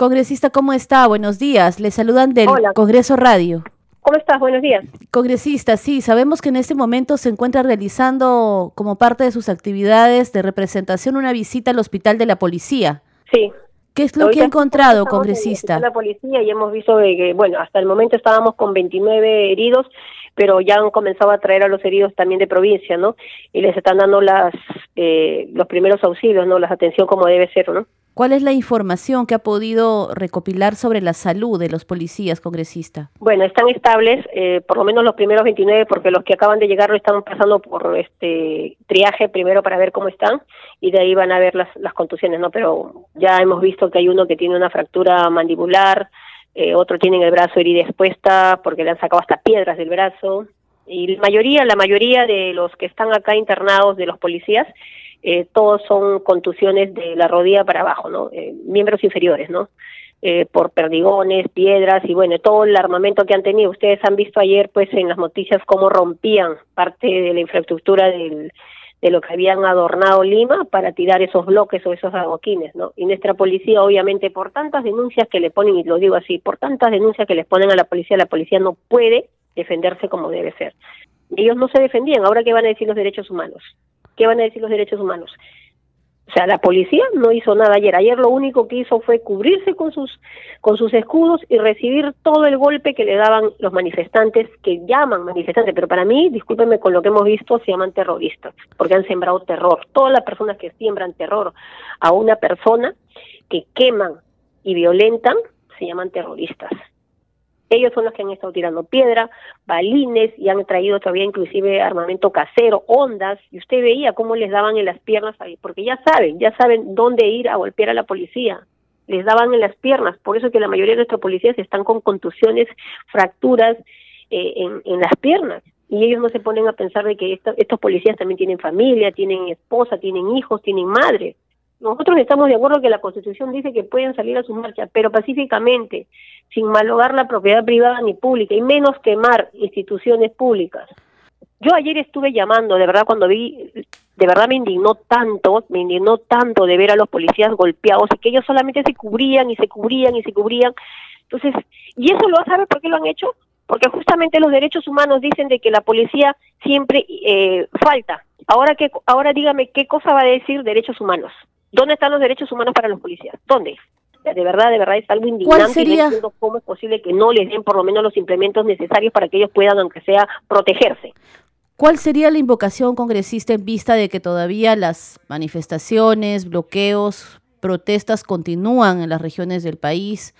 Congresista, ¿cómo está? Buenos días. Le saludan del Congreso Radio. ¿Cómo estás? Buenos días. Congresista, sí, sabemos que en este momento se encuentra realizando como parte de sus actividades de representación una visita al Hospital de la Policía. Sí. ¿Qué es lo que ha encontrado, congresista? la policía y hemos visto que, bueno, hasta el momento estábamos con 29 heridos, pero ya han comenzado a traer a los heridos también de provincia, ¿no? Y les están dando las eh, los primeros auxilios, ¿no? La atención como debe ser, ¿no? ¿Cuál es la información que ha podido recopilar sobre la salud de los policías, congresista? Bueno, están estables, eh, por lo menos los primeros 29, porque los que acaban de llegar lo están pasando por este triaje primero para ver cómo están y de ahí van a ver las, las contusiones, ¿no? Pero ya hemos visto que hay uno que tiene una fractura mandibular, eh, otro tiene el brazo herida expuesta porque le han sacado hasta piedras del brazo y la mayoría, la mayoría de los que están acá internados de los policías eh, todos son contusiones de la rodilla para abajo, ¿no? Eh, miembros inferiores, ¿no? Eh, por perdigones, piedras y bueno, todo el armamento que han tenido. Ustedes han visto ayer, pues, en las noticias cómo rompían parte de la infraestructura del, de lo que habían adornado Lima para tirar esos bloques o esos adoquines, ¿no? Y nuestra policía, obviamente, por tantas denuncias que le ponen, y lo digo así, por tantas denuncias que les ponen a la policía, la policía no puede defenderse como debe ser. Ellos no se defendían, ahora qué van a decir los derechos humanos. ¿qué van a decir los derechos humanos? O sea, la policía no hizo nada ayer. Ayer lo único que hizo fue cubrirse con sus con sus escudos y recibir todo el golpe que le daban los manifestantes, que llaman manifestantes, pero para mí, discúlpenme con lo que hemos visto, se llaman terroristas, porque han sembrado terror. Todas las personas que siembran terror a una persona, que queman y violentan, se llaman terroristas. Ellos son los que han estado tirando piedra, balines y han traído todavía inclusive armamento casero, ondas, y usted veía cómo les daban en las piernas, porque ya saben, ya saben dónde ir a golpear a la policía. Les daban en las piernas, por eso que la mayoría de nuestros policías están con contusiones, fracturas eh, en, en las piernas y ellos no se ponen a pensar de que estos policías también tienen familia, tienen esposa, tienen hijos, tienen madre. Nosotros estamos de acuerdo que la Constitución dice que pueden salir a su marcha, pero pacíficamente, sin malogar la propiedad privada ni pública, y menos quemar instituciones públicas. Yo ayer estuve llamando, de verdad, cuando vi, de verdad me indignó tanto, me indignó tanto de ver a los policías golpeados y que ellos solamente se cubrían y se cubrían y se cubrían. Entonces, ¿y eso lo saber por qué lo han hecho? Porque justamente los derechos humanos dicen de que la policía siempre eh, falta. Ahora, que, ahora dígame, ¿qué cosa va a decir derechos humanos? ¿Dónde están los derechos humanos para los policías? ¿Dónde? De verdad, de verdad es algo indignante sería? y no cómo es posible que no les den por lo menos los implementos necesarios para que ellos puedan, aunque sea, protegerse. ¿Cuál sería la invocación congresista en vista de que todavía las manifestaciones, bloqueos, protestas continúan en las regiones del país?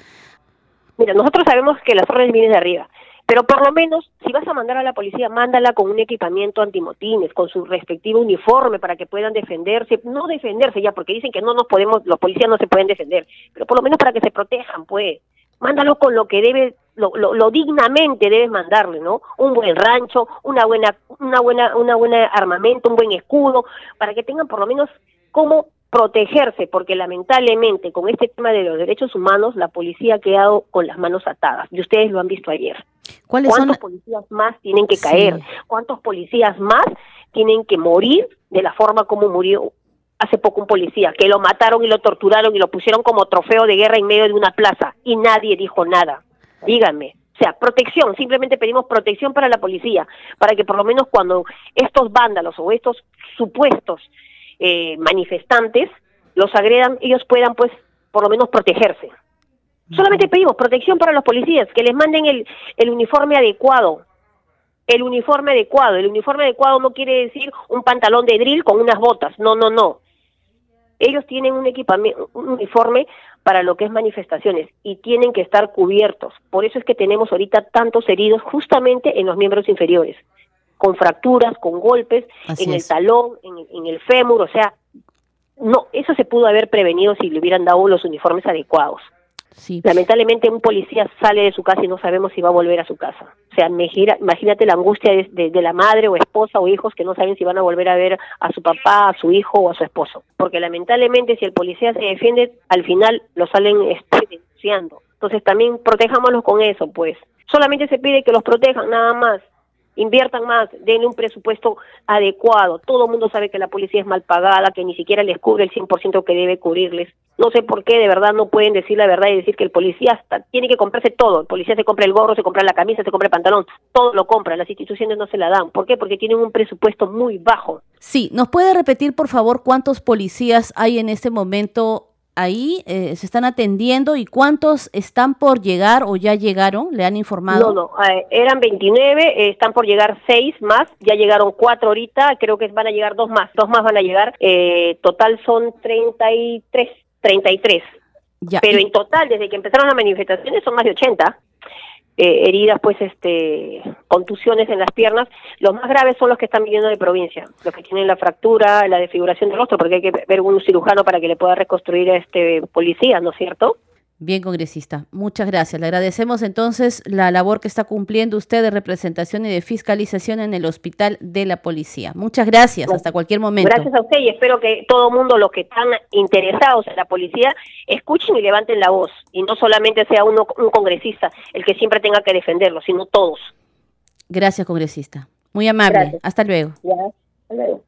Mira, nosotros sabemos que las órdenes vienen de arriba. Pero por lo menos, si vas a mandar a la policía, mándala con un equipamiento antimotines, con su respectivo uniforme para que puedan defenderse, no defenderse ya, porque dicen que no nos podemos, los policías no se pueden defender, pero por lo menos para que se protejan, pues. Mándalo con lo que debe, lo, lo, dignamente debes mandarle, ¿no? Un buen rancho, una buena, una buena, una buena armamento, un buen escudo, para que tengan por lo menos cómo protegerse, porque lamentablemente con este tema de los derechos humanos la policía ha quedado con las manos atadas, y ustedes lo han visto ayer. ¿Cuántos policías más tienen que caer? ¿Cuántos policías más tienen que morir de la forma como murió hace poco un policía? Que lo mataron y lo torturaron y lo pusieron como trofeo de guerra en medio de una plaza y nadie dijo nada. Díganme. O sea, protección, simplemente pedimos protección para la policía, para que por lo menos cuando estos vándalos o estos supuestos eh, manifestantes los agredan, ellos puedan pues por lo menos protegerse. Solamente pedimos protección para los policías, que les manden el, el uniforme adecuado. El uniforme adecuado. El uniforme adecuado no quiere decir un pantalón de drill con unas botas. No, no, no. Ellos tienen un equipamiento, un uniforme para lo que es manifestaciones y tienen que estar cubiertos. Por eso es que tenemos ahorita tantos heridos justamente en los miembros inferiores, con fracturas, con golpes en el talón, en, en el fémur, o sea, no, eso se pudo haber prevenido si le hubieran dado los uniformes adecuados. Lamentablemente un policía sale de su casa y no sabemos si va a volver a su casa. O sea, imagínate la angustia de, la madre o esposa o hijos que no saben si van a volver a ver a su papá, a su hijo o a su esposo. Porque lamentablemente si el policía se defiende, al final lo salen este, denunciando. Entonces también protejámonos con eso, pues. Solamente se pide que los protejan, nada más. Inviertan más, denle un presupuesto adecuado. Todo el mundo sabe que la policía es mal pagada, que ni siquiera les cubre el 100% que debe cubrirles. No sé por qué de verdad no pueden decir la verdad y decir que el policía tiene que comprarse todo. El policía se compra el gorro, se compra la camisa, se compra el pantalón, todo lo compra. Las instituciones no se la dan. ¿Por qué? Porque tienen un presupuesto muy bajo. Sí, ¿nos puede repetir por favor cuántos policías hay en este momento ahí eh, se están atendiendo y cuántos están por llegar o ya llegaron? ¿Le han informado? No, no, eh, eran 29, eh, están por llegar 6 más, ya llegaron 4 ahorita, creo que van a llegar 2 más, 2 más van a llegar, total son 33, 33. Ya, Pero en total, desde que empezaron las manifestaciones son más de 80. Eh, heridas, pues, este, contusiones en las piernas. Los más graves son los que están viniendo de provincia, los que tienen la fractura, la desfiguración del rostro, porque hay que ver un cirujano para que le pueda reconstruir a este policía, ¿no es cierto? Bien, congresista. Muchas gracias. Le agradecemos entonces la labor que está cumpliendo usted de representación y de fiscalización en el Hospital de la Policía. Muchas gracias. Hasta cualquier momento. Gracias a usted y espero que todo el mundo, los que están interesados en la policía, escuchen y levanten la voz. Y no solamente sea uno, un congresista el que siempre tenga que defenderlo, sino todos. Gracias, congresista. Muy amable. Hasta luego. hasta luego.